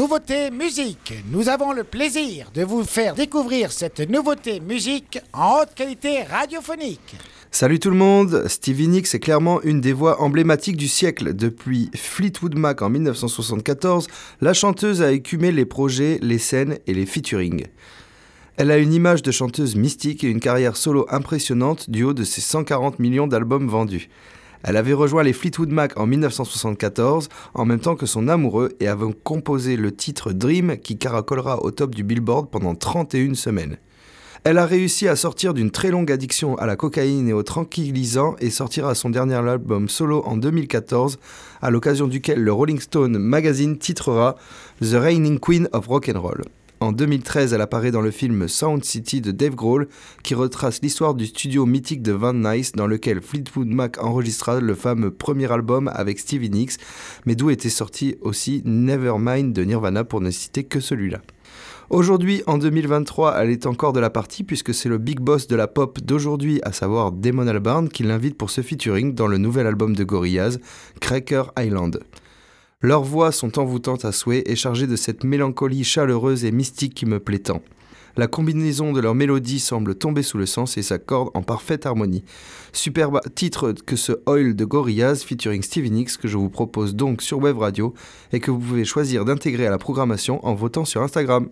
nouveauté musique. Nous avons le plaisir de vous faire découvrir cette nouveauté musique en haute qualité radiophonique. Salut tout le monde, Stevie Nicks est clairement une des voix emblématiques du siècle. Depuis Fleetwood Mac en 1974, la chanteuse a écumé les projets, les scènes et les featuring. Elle a une image de chanteuse mystique et une carrière solo impressionnante du haut de ses 140 millions d'albums vendus. Elle avait rejoint les Fleetwood Mac en 1974, en même temps que son amoureux, et avait composé le titre Dream qui caracolera au top du Billboard pendant 31 semaines. Elle a réussi à sortir d'une très longue addiction à la cocaïne et aux tranquillisants et sortira son dernier album solo en 2014, à l'occasion duquel le Rolling Stone magazine titrera The Reigning Queen of Rock'n'Roll. En 2013, elle apparaît dans le film Sound City de Dave Grohl, qui retrace l'histoire du studio mythique de Van Nuys, dans lequel Fleetwood Mac enregistra le fameux premier album avec Stevie Nicks, mais d'où était sorti aussi Nevermind de Nirvana pour ne citer que celui-là. Aujourd'hui, en 2023, elle est encore de la partie puisque c'est le big boss de la pop d'aujourd'hui, à savoir Damon Albarn, qui l'invite pour ce featuring dans le nouvel album de Gorillaz, Cracker Island. Leurs voix sont envoûtantes à souhait et chargées de cette mélancolie chaleureuse et mystique qui me plaît tant. La combinaison de leurs mélodies semble tomber sous le sens et s'accorde en parfaite harmonie. Superbe titre que ce Oil de Gorillaz featuring Stevie Nicks que je vous propose donc sur Web Radio et que vous pouvez choisir d'intégrer à la programmation en votant sur Instagram.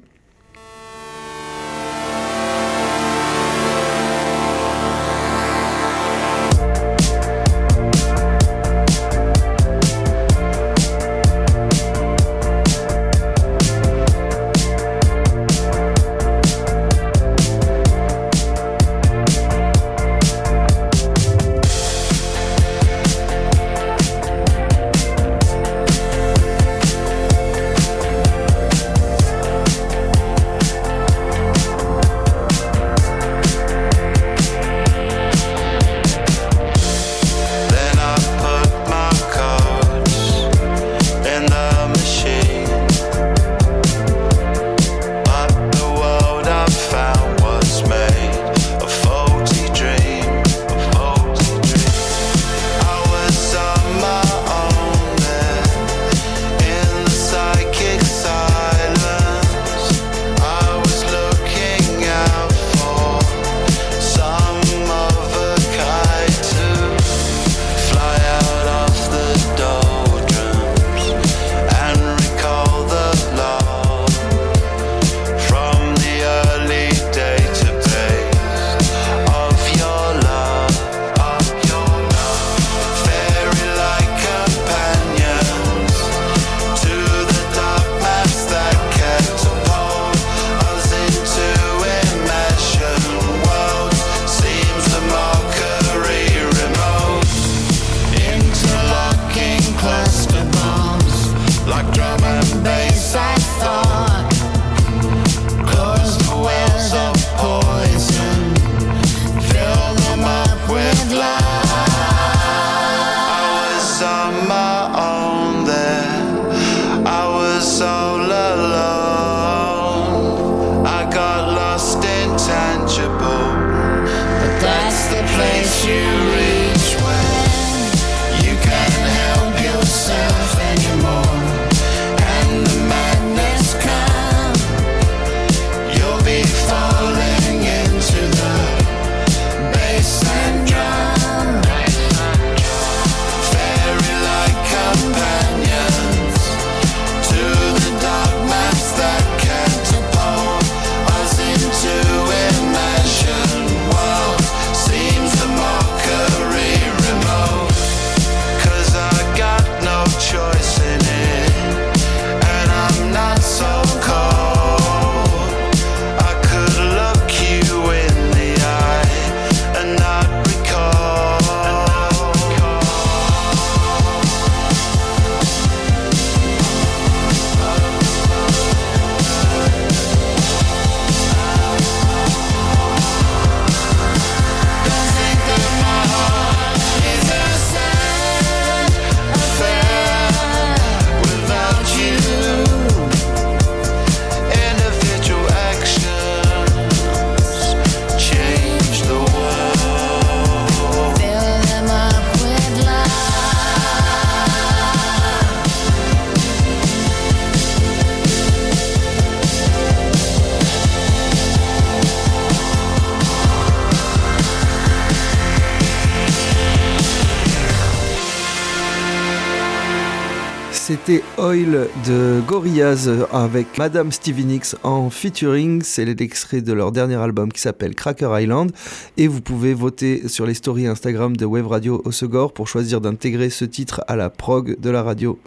C'était Oil de Gorillaz avec Madame Stevie Nicks en featuring. C'est l'extrait de leur dernier album qui s'appelle Cracker Island. Et vous pouvez voter sur les stories Instagram de Wave Radio Osegor pour choisir d'intégrer ce titre à la prog de la radio.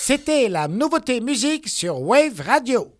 C'était la nouveauté musique sur Wave Radio.